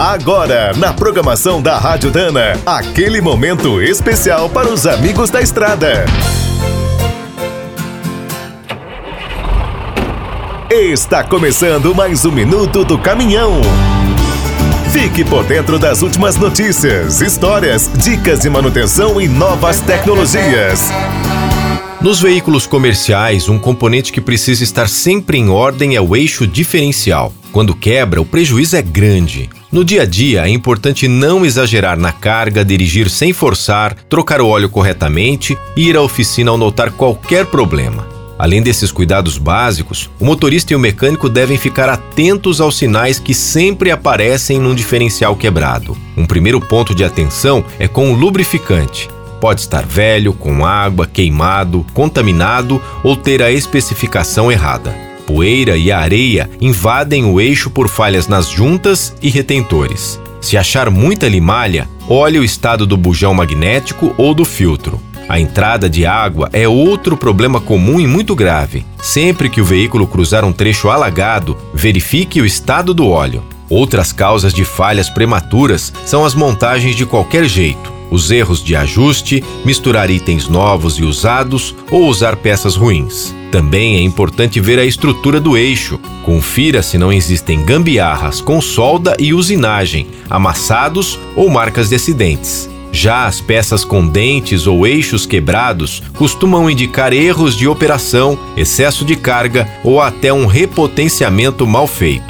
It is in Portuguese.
Agora, na programação da Rádio Dana, aquele momento especial para os amigos da estrada. Está começando mais um minuto do caminhão. Fique por dentro das últimas notícias, histórias, dicas de manutenção e novas tecnologias. Nos veículos comerciais, um componente que precisa estar sempre em ordem é o eixo diferencial. Quando quebra, o prejuízo é grande. No dia a dia, é importante não exagerar na carga, dirigir sem forçar, trocar o óleo corretamente e ir à oficina ao notar qualquer problema. Além desses cuidados básicos, o motorista e o mecânico devem ficar atentos aos sinais que sempre aparecem num diferencial quebrado. Um primeiro ponto de atenção é com o lubrificante. Pode estar velho, com água, queimado, contaminado ou ter a especificação errada. Poeira e areia invadem o eixo por falhas nas juntas e retentores. Se achar muita limalha, olhe o estado do bujão magnético ou do filtro. A entrada de água é outro problema comum e muito grave. Sempre que o veículo cruzar um trecho alagado, verifique o estado do óleo. Outras causas de falhas prematuras são as montagens de qualquer jeito os erros de ajuste, misturar itens novos e usados ou usar peças ruins. Também é importante ver a estrutura do eixo. Confira se não existem gambiarras com solda e usinagem, amassados ou marcas de acidentes. Já as peças com dentes ou eixos quebrados costumam indicar erros de operação, excesso de carga ou até um repotenciamento mal feito.